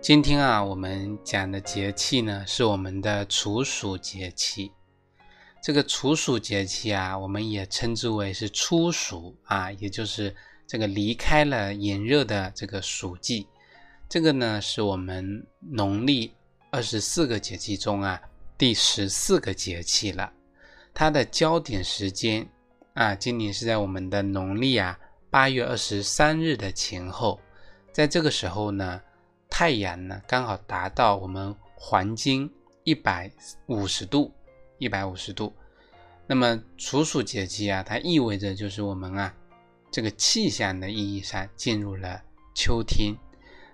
今天啊，我们讲的节气呢，是我们的处暑节气。这个处暑节气啊，我们也称之为是初暑啊，也就是这个离开了炎热的这个暑季。这个呢，是我们农历二十四个节气中啊，第十四个节气了。它的焦点时间啊，今年是在我们的农历啊八月二十三日的前后，在这个时候呢。太阳呢，刚好达到我们黄金一百五十度，一百五十度。那么处暑节气啊，它意味着就是我们啊，这个气象的意义上进入了秋天。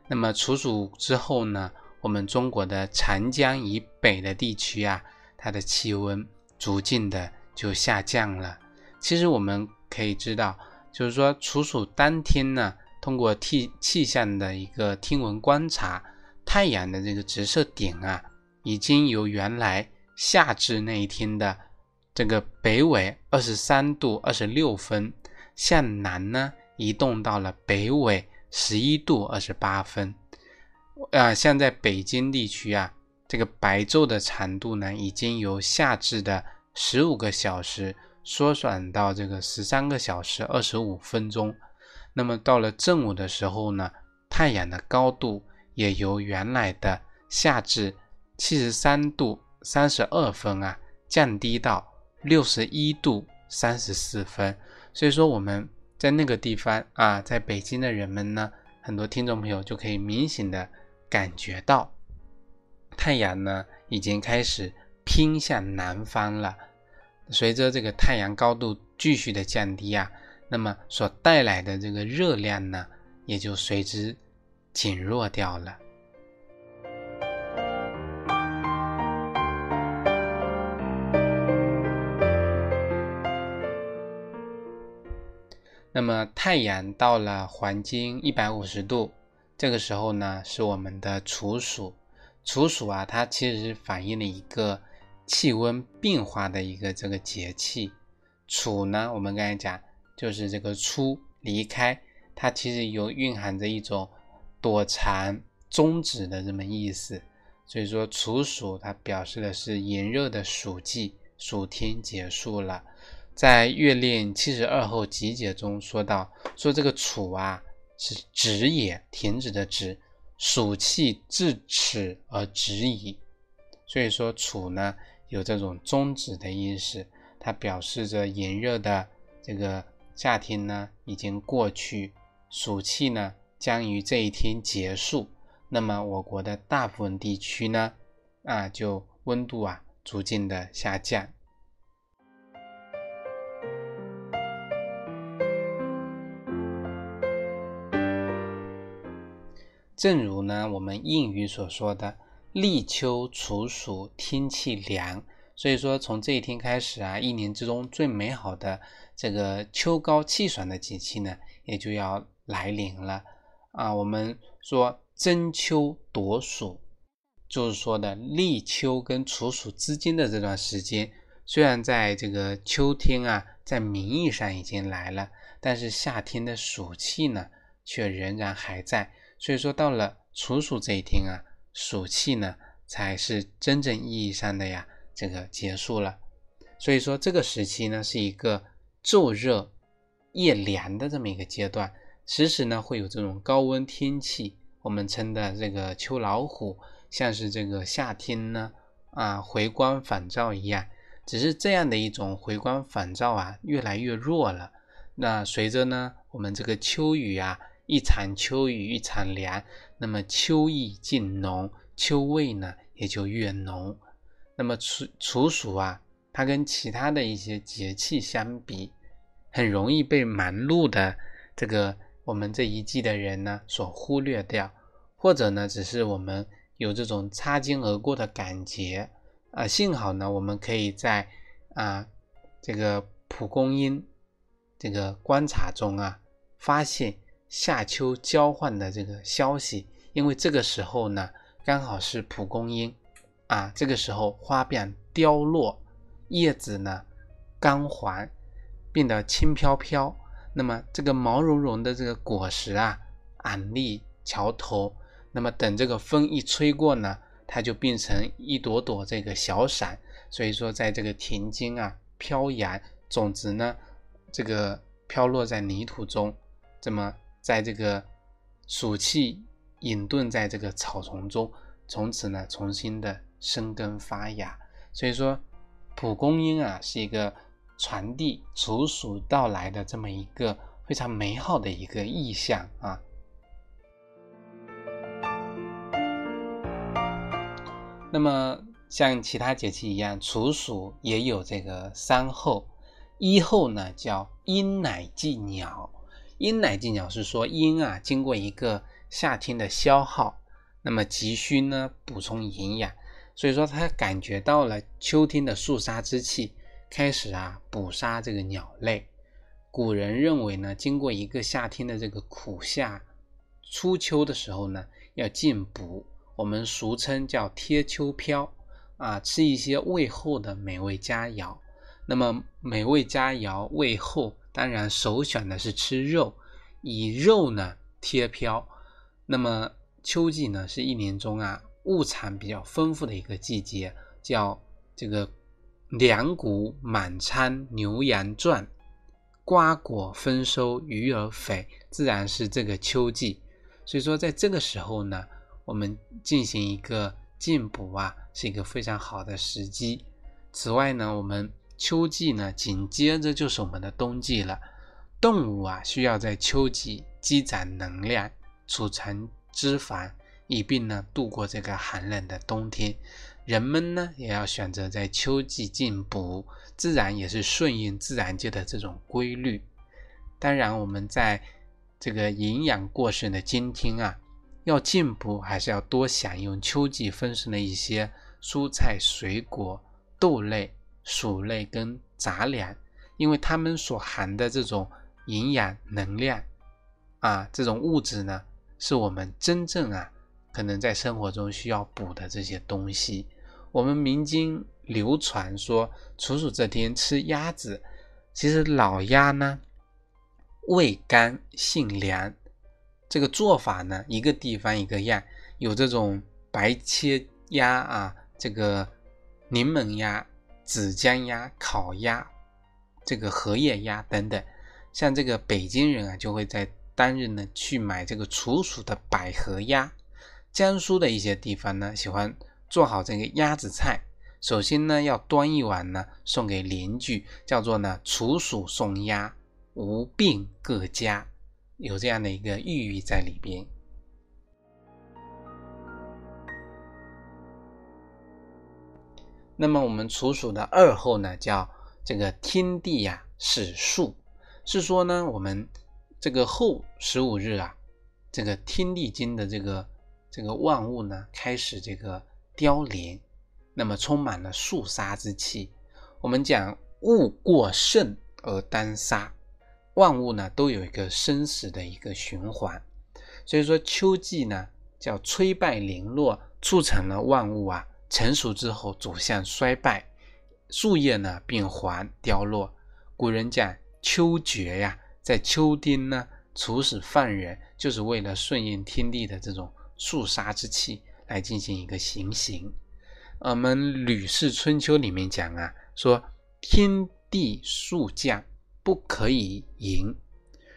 那么处暑之后呢，我们中国的长江以北的地区啊，它的气温逐渐的就下降了。其实我们可以知道，就是说处暑当天呢。通过气气象的一个天文观察，太阳的这个直射点啊，已经由原来夏至那一天的这个北纬二十三度二十六分，向南呢移动到了北纬十一度二十八分。啊，像在北京地区啊，这个白昼的长度呢，已经由夏至的十五个小时缩短到这个十三个小时二十五分钟。那么到了正午的时候呢，太阳的高度也由原来的夏至七十三度三十二分啊，降低到六十一度三十四分。所以说我们在那个地方啊，在北京的人们呢，很多听众朋友就可以明显的感觉到，太阳呢已经开始偏向南方了。随着这个太阳高度继续的降低啊。那么所带来的这个热量呢，也就随之减弱掉了。那么太阳到了黄金一百五十度，这个时候呢，是我们的处暑。处暑啊，它其实是反映了一个气温变化的一个这个节气。处呢，我们刚才讲。就是这个出离开，它其实有蕴含着一种躲藏、终止的这么意思。所以说处暑，它表示的是炎热的暑季、暑天结束了。在《月令七十二候集解》中说到，说这个处啊是止也，停止的止，暑气至此而止矣。所以说处呢有这种终止的意思，它表示着炎热的这个。夏天呢已经过去，暑气呢将于这一天结束。那么我国的大部分地区呢，啊就温度啊逐渐的下降。正如呢我们谚语所说的“立秋处暑，天气凉”。所以说，从这一天开始啊，一年之中最美好的这个秋高气爽的节气呢，也就要来临了啊。我们说争秋夺暑，就是说的立秋跟处暑之间的这段时间，虽然在这个秋天啊，在名义上已经来了，但是夏天的暑气呢，却仍然还在。所以说，到了处暑这一天啊，暑气呢，才是真正意义上的呀。这个结束了，所以说这个时期呢是一个昼热夜凉的这么一个阶段，时时呢会有这种高温天气，我们称的这个秋老虎，像是这个夏天呢啊回光返照一样，只是这样的一种回光返照啊越来越弱了。那随着呢我们这个秋雨啊一场秋雨一场凉，那么秋意渐浓，秋味呢也就越浓。那么处处暑啊，它跟其他的一些节气相比，很容易被忙碌的这个我们这一季的人呢所忽略掉，或者呢只是我们有这种擦肩而过的感觉啊。幸好呢，我们可以在啊这个蒲公英这个观察中啊，发现夏秋交换的这个消息。因为这个时候呢，刚好是蒲公英啊，这个时候花瓣凋落，叶子呢干黄，变得轻飘飘。那么这个毛茸茸的这个果实啊，昂立桥头。那么等这个风一吹过呢，它就变成一朵朵这个小伞。所以说，在这个田间啊飘扬，种子呢这个飘落在泥土中，这么在这个暑气。隐遁在这个草丛中，从此呢，重新的生根发芽。所以说，蒲公英啊，是一个传递处暑到来的这么一个非常美好的一个意象啊。那么，像其他节气一样，处暑也有这个三候。一候呢，叫鹰乃祭鸟。鹰乃祭鸟是说鹰啊，经过一个夏天的消耗，那么急需呢补充营养，所以说他感觉到了秋天的肃杀之气，开始啊捕杀这个鸟类。古人认为呢，经过一个夏天的这个苦夏，初秋的时候呢要进补，我们俗称叫贴秋膘啊，吃一些味厚的美味佳肴。那么美味佳肴味厚，当然首选的是吃肉，以肉呢贴膘。那么秋季呢，是一年中啊物产比较丰富的一个季节，叫这个粮谷满仓，牛羊壮，瓜果丰收，鱼儿肥，自然是这个秋季。所以说，在这个时候呢，我们进行一个进补啊，是一个非常好的时机。此外呢，我们秋季呢，紧接着就是我们的冬季了。动物啊，需要在秋季积攒能量。储存脂肪，以便呢度过这个寒冷的冬天。人们呢也要选择在秋季进补，自然也是顺应自然界的这种规律。当然，我们在这个营养过剩的今天啊，要进补还是要多享用秋季丰盛的一些蔬菜、水果、豆类、薯类跟杂粮，因为它们所含的这种营养能量啊，这种物质呢。是我们真正啊，可能在生活中需要补的这些东西。我们民间流传说，处暑这天吃鸭子，其实老鸭呢，味甘性凉。这个做法呢，一个地方一个样，有这种白切鸭啊，这个柠檬鸭、紫姜鸭、烤鸭，这个荷叶鸭等等。像这个北京人啊，就会在。当日呢，去买这个处暑的百合鸭。江苏的一些地方呢，喜欢做好这个鸭子菜。首先呢，要端一碗呢，送给邻居，叫做呢处暑送鸭，无病各家，有这样的一个寓意在里边。那么我们处暑的二后呢，叫这个天地呀始数，是说呢我们。这个后十五日啊，这个天地间的这个这个万物呢，开始这个凋零，那么充满了肃杀之气。我们讲物过盛而单杀，万物呢都有一个生死的一个循环。所以说秋季呢叫摧败零落，促成了万物啊成熟之后走向衰败，树叶呢变黄凋落。古人讲秋绝呀。在秋天呢，处死犯人，就是为了顺应天地的这种肃杀之气来进行一个行刑。我们《吕氏春秋》里面讲啊，说天地肃降，不可以淫，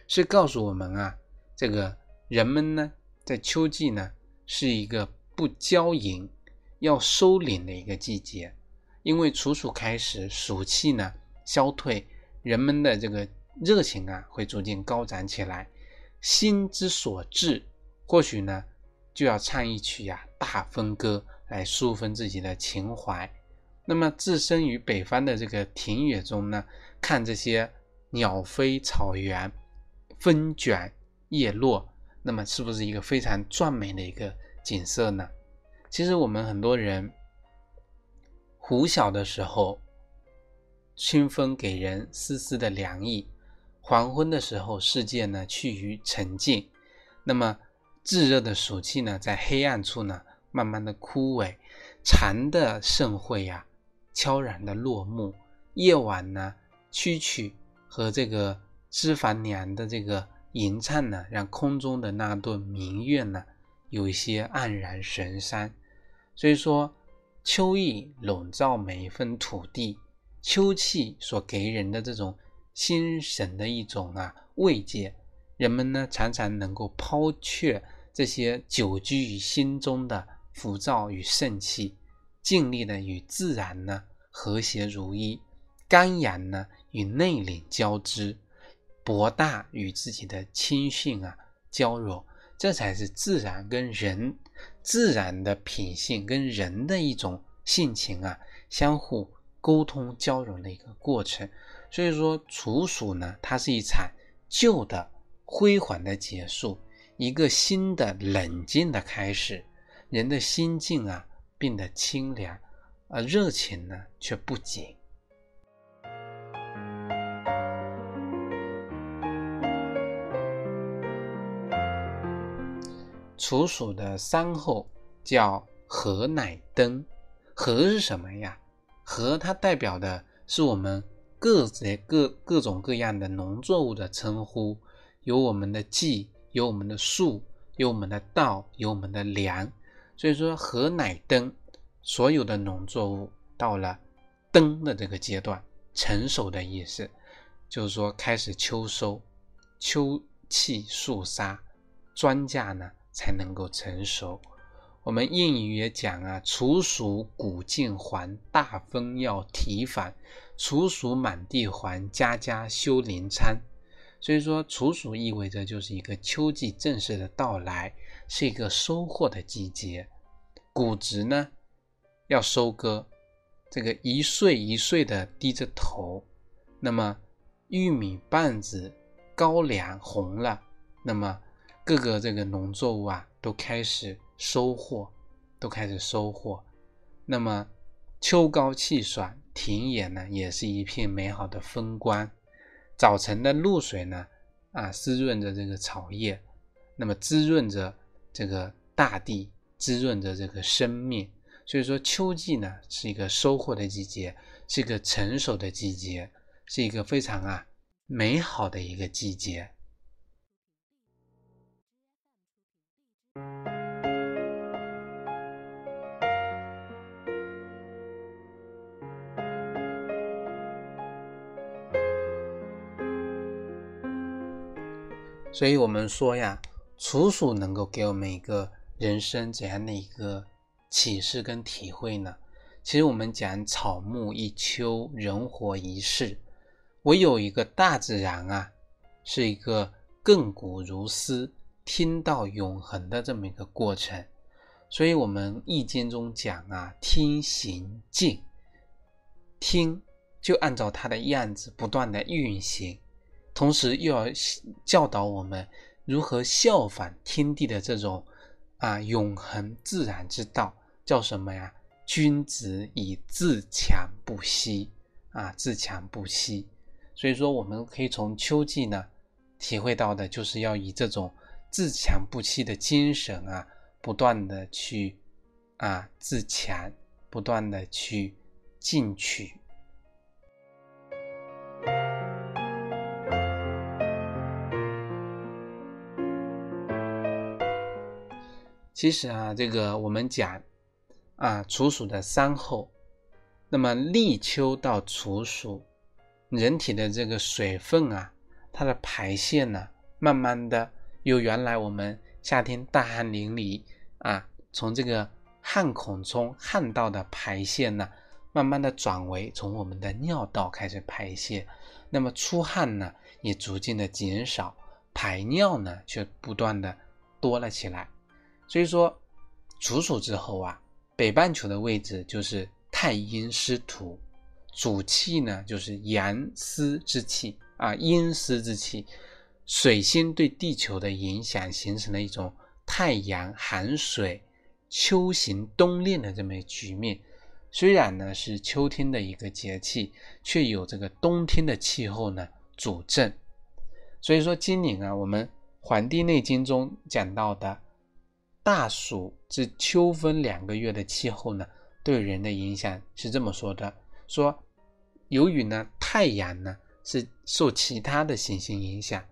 是告诉我们啊，这个人们呢，在秋季呢，是一个不骄淫，要收敛的一个季节，因为处暑开始，暑气呢消退，人们的这个。热情啊，会逐渐高涨起来。心之所至，或许呢，就要唱一曲呀大风歌来抒发自己的情怀。那么，置身于北方的这个田野中呢，看这些鸟飞草原，风卷叶落，那么是不是一个非常壮美的一个景色呢？其实我们很多人拂晓的时候，清风给人丝丝的凉意；黄昏的时候，世界呢趋于沉静。那么炙热的暑气呢，在黑暗处呢，慢慢的枯萎；蝉的盛会呀，悄然的落幕。夜晚呢，蛐蛐和这个枝繁娘的这个吟唱呢，让空中的那顿明月呢，有一些黯然神伤。所以说，秋意笼罩每一分土地，秋气所给人的这种心神的一种啊慰藉，人们呢常常能够抛却这些久居于心中的浮躁与盛气，尽力的与自然呢和谐如一。刚阳呢与内敛交织，博大与自己的亲训啊交融，这才是自然跟人自然的品性跟人的一种性情啊相互沟通交融的一个过程。所以说，处暑呢，它是一场旧的辉煌的结束，一个新的冷静的开始。人的心境啊变得清凉，而热情呢却不减。处暑的三候叫禾乃登，禾是什么呀？禾它代表的是我们各各各种各样的农作物的称呼，有我们的稷，有我们的粟，有我们的稻，有我们的粮。所以说禾乃登，所有的农作物到了登的这个阶段，成熟的意思，就是说开始秋收，秋气肃杀，庄稼呢？才能够成熟。我们谚语也讲啊，“处暑谷尽还，大风要提防；处暑满地黄，家家修林仓。”所以说，处暑意味着就是一个秋季正式的到来，是一个收获的季节。谷子呢要收割，这个一穗一穗的低着头。那么玉米棒子高粱红了，那么。各个这个农作物啊，都开始收获，都开始收获。那么秋高气爽，田野呢也是一片美好的风光。早晨的露水呢，啊，滋润着这个草叶，那么滋润着这个大地，滋润着这个生命。所以说，秋季呢是一个收获的季节，是一个成熟的季节，是一个非常啊美好的一个季节。所以，我们说呀，处暑能够给我们一个人生怎样的一个启示跟体会呢？其实，我们讲草木一秋，人活一世，唯有一个大自然啊，是一个亘古如斯、听到永恒的这么一个过程。所以，我们易经中讲啊，听行静，听就按照它的样子不断的运行。同时又要教导我们如何效仿天地的这种啊永恒自然之道，叫什么呀？君子以自强不息啊，自强不息。所以说，我们可以从秋季呢体会到的，就是要以这种自强不息的精神啊，不断的去啊自强，不断的去进取。其实啊，这个我们讲啊，处暑的三候，那么立秋到处暑，人体的这个水分啊，它的排泄呢，慢慢的由原来我们夏天大汗淋漓啊，从这个汗孔中汗道的排泄呢，慢慢的转为从我们的尿道开始排泄，那么出汗呢，也逐渐的减少，排尿呢，却不断的多了起来。所以说，处暑之后啊，北半球的位置就是太阴湿土，主气呢就是阳湿之气啊，阴湿之气，水星对地球的影响形成了一种太阳寒水秋行冬令的这么一局面。虽然呢是秋天的一个节气，却有这个冬天的气候呢主政。所以说今年啊，我们《黄帝内经》中讲到的大暑至秋分两个月的气候呢，对人的影响是这么说的：说由于呢太阳呢是受其他的行星影响，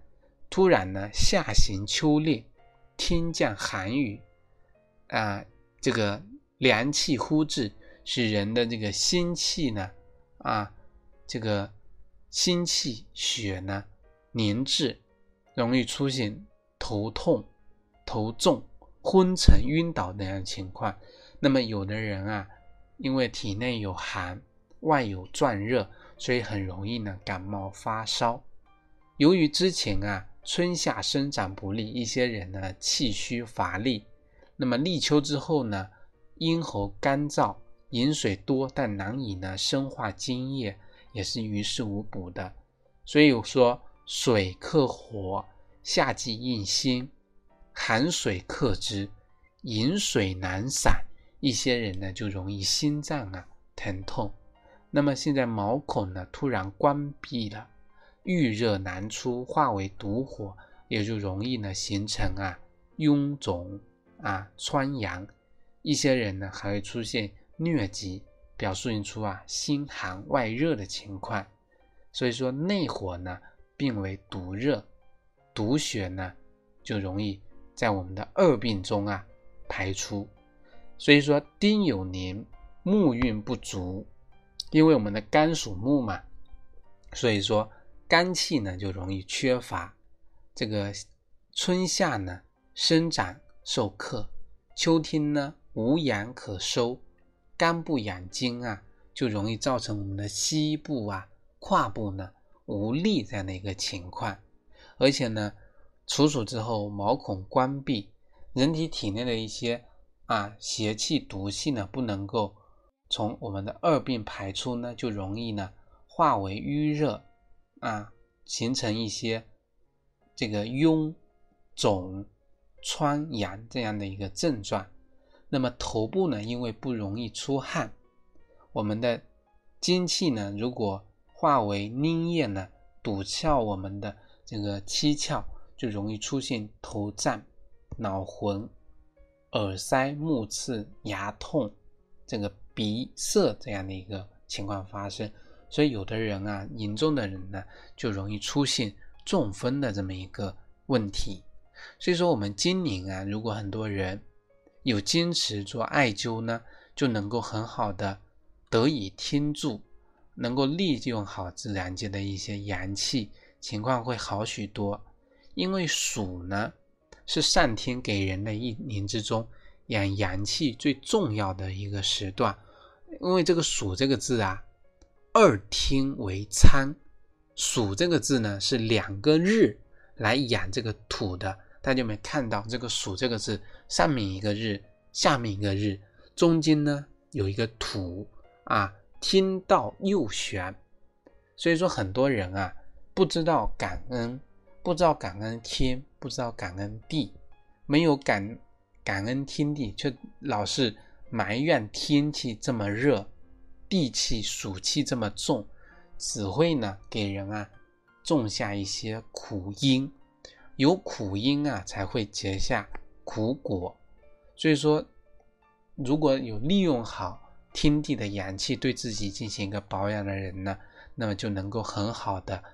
突然呢夏行秋烈，天降寒雨，啊，这个凉气忽至。使人的这个心气呢，啊，这个心气血呢凝滞，容易出现头痛、头重、昏沉、晕倒那样情况。那么有的人啊，因为体内有寒，外有转热，所以很容易呢感冒发烧。由于之前啊春夏生长不利，一些人呢气虚乏力，那么立秋之后呢，咽喉干燥。饮水多，但难以呢生化津液，也是于事无补的。所以说，水克火，夏季应心，寒水克之，饮水难散，一些人呢就容易心脏啊疼痛。那么现在毛孔呢突然关闭了，遇热难出，化为毒火，也就容易呢形成啊臃肿啊疮疡，一些人呢还会出现。疟疾表现出啊心寒外热的情况，所以说内火呢病为毒热，毒血呢就容易在我们的二病中啊排出。所以说丁酉年木运不足，因为我们的肝属木嘛，所以说肝气呢就容易缺乏。这个春夏呢生长受克，秋天呢无阳可收。肝不养精啊，就容易造成我们的膝部啊、胯部呢无力这样的一个情况。而且呢，处暑之后毛孔关闭，人体体内的一些啊邪气、毒气呢不能够从我们的二病排出呢，就容易呢化为淤热啊，形成一些这个痈肿、疮疡这样的一个症状。那么头部呢，因为不容易出汗，我们的精气呢，如果化为粘液呢，堵窍我们的这个七窍，就容易出现头胀、脑浑、耳塞、目刺、牙痛，这个鼻塞这样的一个情况发生。所以有的人啊，严重的人呢，就容易出现中风的这么一个问题。所以说，我们今年啊，如果很多人，有坚持做艾灸呢，就能够很好的得以天助，能够利用好自然界的一些阳气，情况会好许多。因为暑呢是上天给人的一年之中养阳气最重要的一个时段。因为这个暑这个字啊，二天为仓，暑这个字呢是两个日来养这个土的。大家有没有看到这个暑这个字？上面一个日，下面一个日，中间呢有一个土啊，天道右旋，所以说很多人啊不知道感恩，不知道感恩天，不知道感恩地，没有感感恩天地，却老是埋怨天气这么热，地气暑气这么重，只会呢给人啊种下一些苦因，有苦因啊才会结下。苦果，所以说，如果有利用好天地的阳气对自己进行一个保养的人呢，那么就能够很好的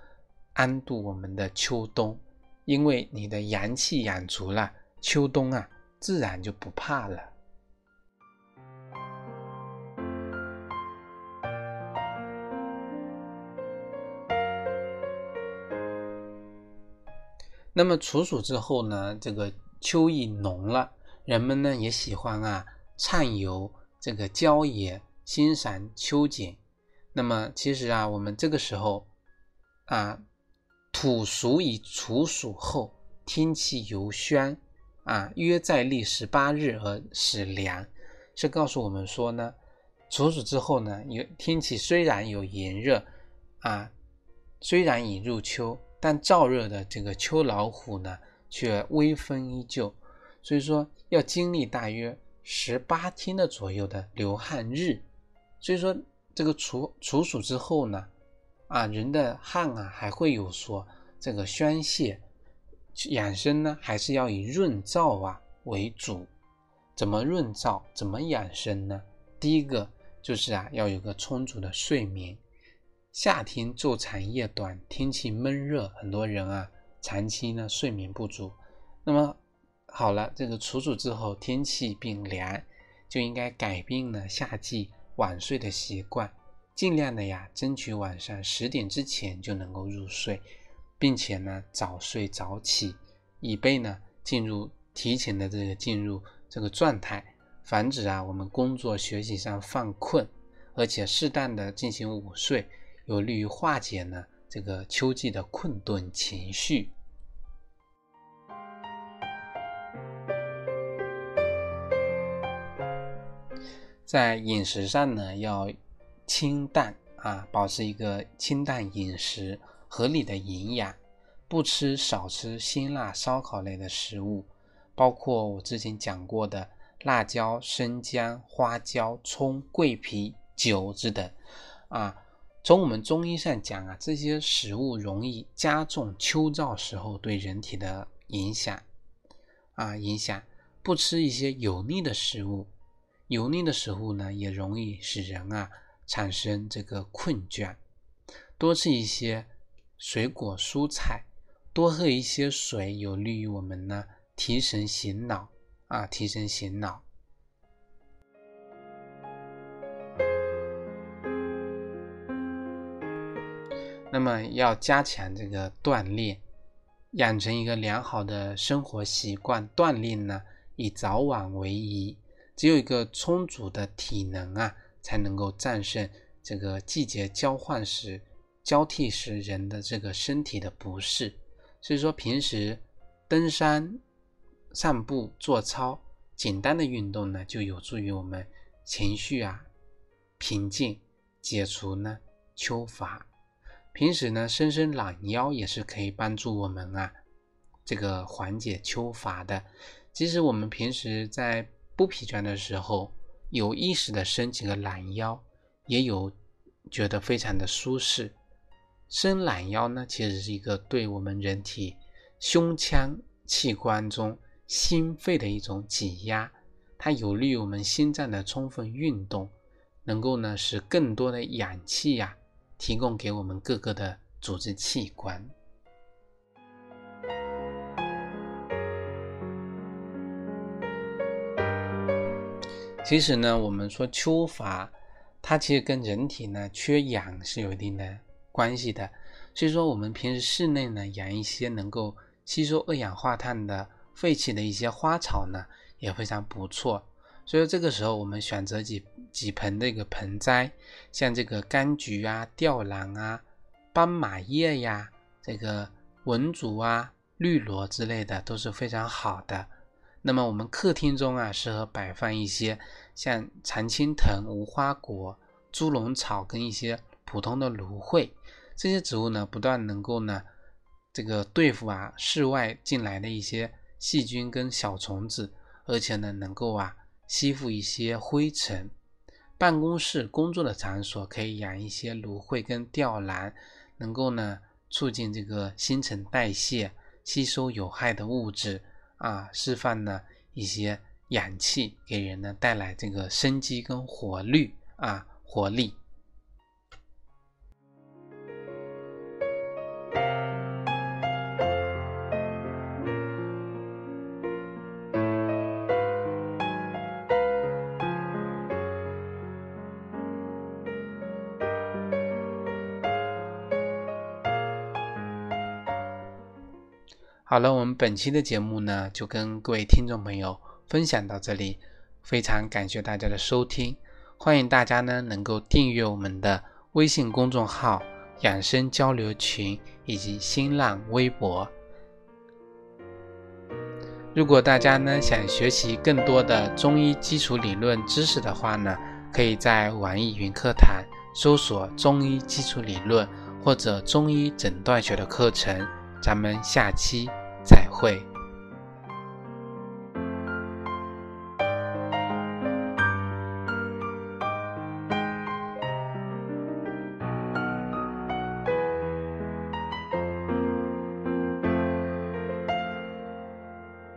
安度我们的秋冬，因为你的阳气养足了，秋冬啊自然就不怕了。那么处暑之后呢，这个。秋意浓了，人们呢也喜欢啊畅游这个郊野，欣赏秋景。那么其实啊，我们这个时候啊，土熟以处暑后，天气由宣啊，约在历十八日而始凉，是告诉我们说呢，处暑之后呢，有天气虽然有炎热啊，虽然已入秋，但燥热的这个秋老虎呢。却微风依旧，所以说要经历大约十八天的左右的流汗日。所以说，这个处处暑之后呢，啊，人的汗啊还会有所这个宣泄，养生呢还是要以润燥啊为主。怎么润燥？怎么养生呢？第一个就是啊，要有个充足的睡眠。夏天昼长夜短，天气闷热，很多人啊长期呢睡眠不足。那么好了，这个处暑之后天气变凉，就应该改变呢夏季。晚睡的习惯，尽量的呀，争取晚上十点之前就能够入睡，并且呢，早睡早起，以备呢进入提前的这个进入这个状态，防止啊我们工作学习上犯困，而且适当的进行午睡，有利于化解呢这个秋季的困顿情绪。在饮食上呢，要清淡啊，保持一个清淡饮食，合理的营养，不吃少吃辛辣烧烤类的食物，包括我之前讲过的辣椒、生姜、花椒、葱、桂皮、酒之等啊。从我们中医上讲啊，这些食物容易加重秋燥时候对人体的影响啊，影响不吃一些油腻的食物。油腻的食物呢，也容易使人啊产生这个困倦。多吃一些水果蔬菜，多喝一些水，有利于我们呢提神醒脑啊，提神醒脑。那么要加强这个锻炼，养成一个良好的生活习惯。锻炼呢，以早晚为宜。只有一个充足的体能啊，才能够战胜这个季节交换时、交替时人的这个身体的不适。所以说，平时登山、散步、做操，简单的运动呢，就有助于我们情绪啊平静，解除呢秋乏。平时呢，伸伸懒腰也是可以帮助我们啊这个缓解秋乏的。即使我们平时在不疲倦的时候，有意识的伸几个懒腰，也有觉得非常的舒适。伸懒腰呢，其实是一个对我们人体胸腔器官中心肺的一种挤压，它有利于我们心脏的充分运动，能够呢使更多的氧气呀提供给我们各个的组织器官。其实呢，我们说秋乏，它其实跟人体呢缺氧是有一定的关系的。所以说，我们平时室内呢养一些能够吸收二氧化碳的废弃的一些花草呢，也非常不错。所以这个时候，我们选择几几盆这个盆栽，像这个柑橘啊、吊兰啊、斑马叶呀、这个文竹啊、绿萝之类的，都是非常好的。那么我们客厅中啊，适合摆放一些像常青藤、无花果、猪笼草跟一些普通的芦荟这些植物呢，不但能够呢这个对付啊室外进来的一些细菌跟小虫子，而且呢能够啊吸附一些灰尘。办公室工作的场所可以养一些芦荟跟吊兰，能够呢促进这个新陈代谢，吸收有害的物质。啊，释放呢一些氧气，给人呢带来这个生机跟活力啊，活力。好了，我们本期的节目呢，就跟各位听众朋友分享到这里，非常感谢大家的收听，欢迎大家呢能够订阅我们的微信公众号、养生交流群以及新浪微博。如果大家呢想学习更多的中医基础理论知识的话呢，可以在网易云课堂搜索“中医基础理论”或者“中医诊断学”的课程。咱们下期。再会。